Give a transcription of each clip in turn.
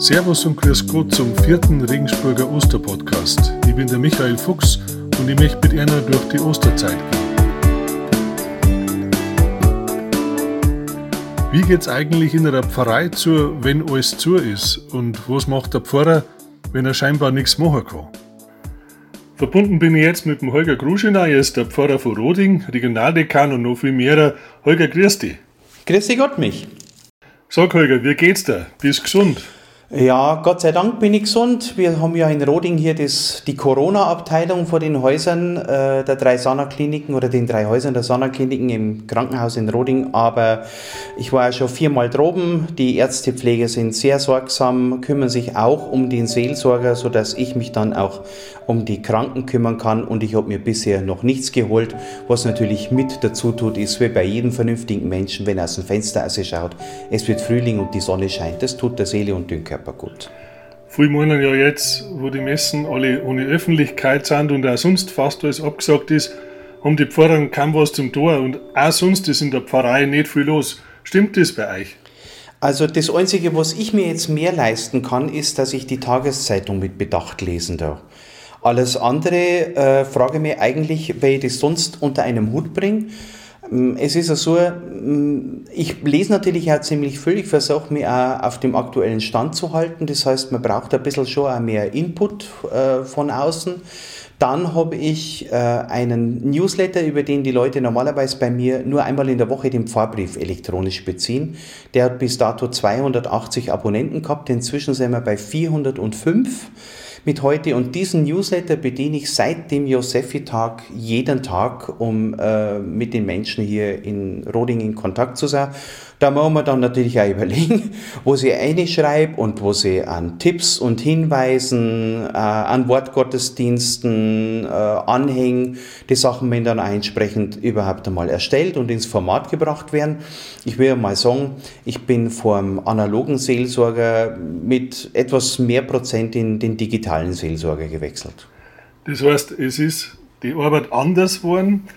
Servus und Grüß Gott zum vierten Regensburger Osterpodcast. Ich bin der Michael Fuchs und ich möchte mit einer durch die Osterzeit gehen. Wie geht's eigentlich in einer Pfarrei zu, wenn alles zu ist? Und was macht der Pfarrer, wenn er scheinbar nichts machen kann? Verbunden bin ich jetzt mit dem Holger Gruschina, er ist der Pfarrer von Roding, Regionaldekan und noch viel mehr. Holger, grüß dich. Grüß dich Gott mich. Sag Holger, wie geht's dir? Bist gesund? Ja, Gott sei Dank bin ich gesund. Wir haben ja in Roding hier das, die Corona-Abteilung vor den Häusern äh, der drei Sana-Kliniken oder den drei Häusern der Sana-Kliniken im Krankenhaus in Roding. Aber ich war ja schon viermal droben. Die Ärztepflege sind sehr sorgsam, kümmern sich auch um den Seelsorger, sodass ich mich dann auch um die Kranken kümmern kann. Und ich habe mir bisher noch nichts geholt. Was natürlich mit dazu tut, ist wie bei jedem vernünftigen Menschen, wenn er aus dem Fenster schaut, es wird Frühling und die Sonne scheint. Das tut der Seele und dem Körper Körper gut. Viele meinen ja jetzt, wo die Messen alle ohne Öffentlichkeit sind und auch sonst fast alles abgesagt ist, haben die Pfarrer kaum was zum Tor und auch sonst ist in der Pfarrei nicht viel los. Stimmt das bei euch? Also das Einzige, was ich mir jetzt mehr leisten kann, ist, dass ich die Tageszeitung mit Bedacht lesen darf. Alles andere äh, frage ich mich eigentlich, wer ich das sonst unter einem Hut bringe. Mm, es ist so, mm, ich lese natürlich auch ziemlich viel, ich versuche mich auch auf dem aktuellen Stand zu halten. Das heißt, man braucht ein bisschen schon auch mehr Input äh, von außen. Dann habe ich äh, einen Newsletter, über den die Leute normalerweise bei mir nur einmal in der Woche den Pfarrbrief elektronisch beziehen. Der hat bis dato 280 Abonnenten gehabt, inzwischen sind wir bei 405 mit heute. Und diesen Newsletter bediene ich seit dem Josefi-Tag jeden Tag, um äh, mit den Menschen hier in Roding in Kontakt zu sein. Da muss man dann natürlich auch überlegen, wo sie einschreibe und wo sie an Tipps und Hinweisen, äh, an Wortgottesdiensten, äh, anhängen, die Sachen werden dann entsprechend überhaupt einmal erstellt und ins Format gebracht werden. Ich will mal sagen, ich bin vom analogen Seelsorger mit etwas mehr Prozent in den digitalen Seelsorger gewechselt. Das heißt, es ist die Arbeit anders geworden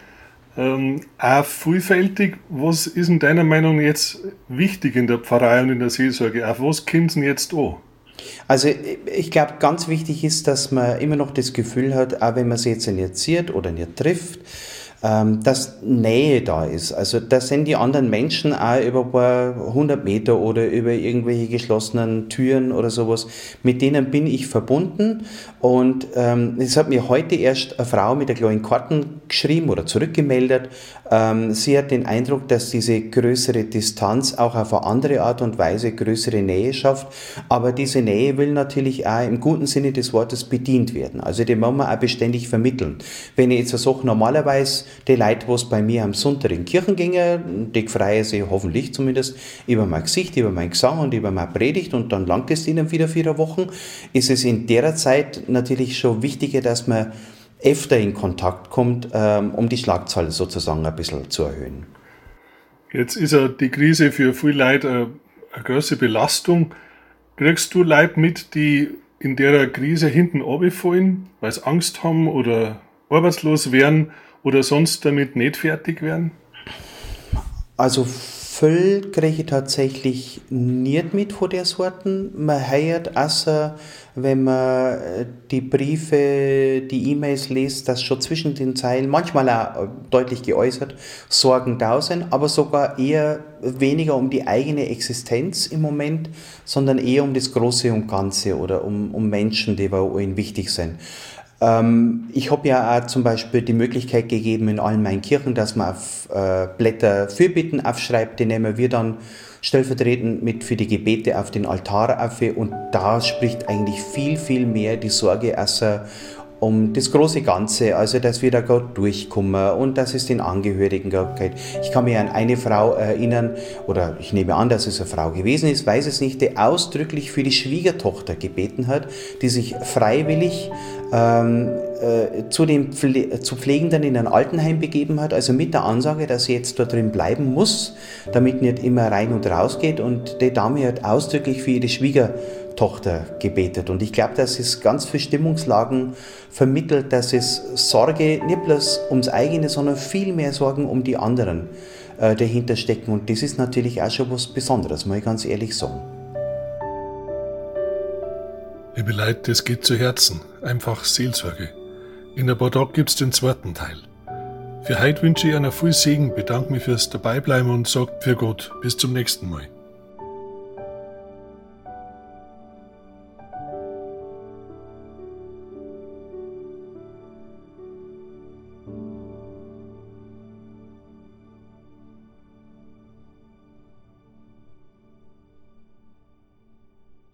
ähm, auch vielfältig. Was ist in deiner Meinung jetzt wichtig in der Pfarrei und in der Seelsorge? Auf was kommt denn jetzt an? Also ich glaube, ganz wichtig ist, dass man immer noch das Gefühl hat, auch wenn man sie jetzt nicht sieht oder nicht trifft, ähm, dass Nähe da ist. Also da sind die anderen Menschen auch über ein paar hundert Meter oder über irgendwelche geschlossenen Türen oder sowas, mit denen bin ich verbunden. Und ähm, es hat mir heute erst eine Frau mit der kleinen Karten geschrieben oder zurückgemeldet. Ähm, sie hat den Eindruck, dass diese größere Distanz auch auf eine andere Art und Weise größere Nähe schafft. Aber diese Nähe will natürlich auch im guten Sinne des Wortes bedient werden. Also die muss man auch beständig vermitteln. Wenn ich jetzt sage, normalerweise die Leute, was bei mir am Sonntag in Kirchen gingen, die freuen sich hoffentlich zumindest über mein Gesicht, über mein Gesang und über meine Predigt und dann langt es ihnen wieder vier Wochen, ist es in der Zeit natürlich schon wichtiger, dass man öfter in Kontakt kommt, ähm, um die Schlagzahl sozusagen ein bisschen zu erhöhen. Jetzt ist ja die Krise für viele Leute eine, eine große Belastung. Kriegst du Leute mit, die in der Krise hinten runterfallen, weil sie Angst haben oder arbeitslos werden oder sonst damit nicht fertig werden? Also viel kriege ich tatsächlich nicht mit von der Sorten. Man hört außer, wenn man äh, die Briefe, die E-Mails liest, dass schon zwischen den Zeilen, manchmal auch deutlich geäußert, Sorgen da sind, aber sogar eher weniger um die eigene Existenz im Moment, sondern eher um das Große und Ganze oder um, um Menschen, die bei ihnen wichtig sind. Ähm, ich habe ja auch zum Beispiel die Möglichkeit gegeben in allen meinen Kirchen, dass man auf äh, Blätter Fürbitten aufschreibt, die nehmen wir dann stellvertretend mit für die Gebete auf den Altar auf. Und da spricht eigentlich viel, viel mehr die Sorge außer um das große Ganze, also dass wir da gut durchkommen und dass es den Angehörigen geht. Ich kann mich an eine Frau erinnern, oder ich nehme an, dass es eine Frau gewesen ist, weiß es nicht, die ausdrücklich für die Schwiegertochter gebeten hat, die sich freiwillig ähm, äh, zu den Pfle zu Pflegenden in ein Altenheim begeben hat, also mit der Ansage, dass sie jetzt dort drin bleiben muss, damit nicht immer rein und raus geht. Und die Dame hat ausdrücklich für ihre Schwiegertochter Tochter gebetet. Und ich glaube, dass es ganz viele Stimmungslagen vermittelt, dass es Sorge nicht bloß ums eigene, sondern viel mehr Sorgen um die anderen äh, dahinter stecken. Und das ist natürlich auch schon was Besonderes, muss ich ganz ehrlich sagen. Liebe Leute, das geht zu Herzen. Einfach Seelsorge. In ein paar Tagen gibt's den zweiten Teil. Für heute wünsche ich einer viel Segen, bedanke mich fürs Dabeibleiben und sage für Gott bis zum nächsten Mal.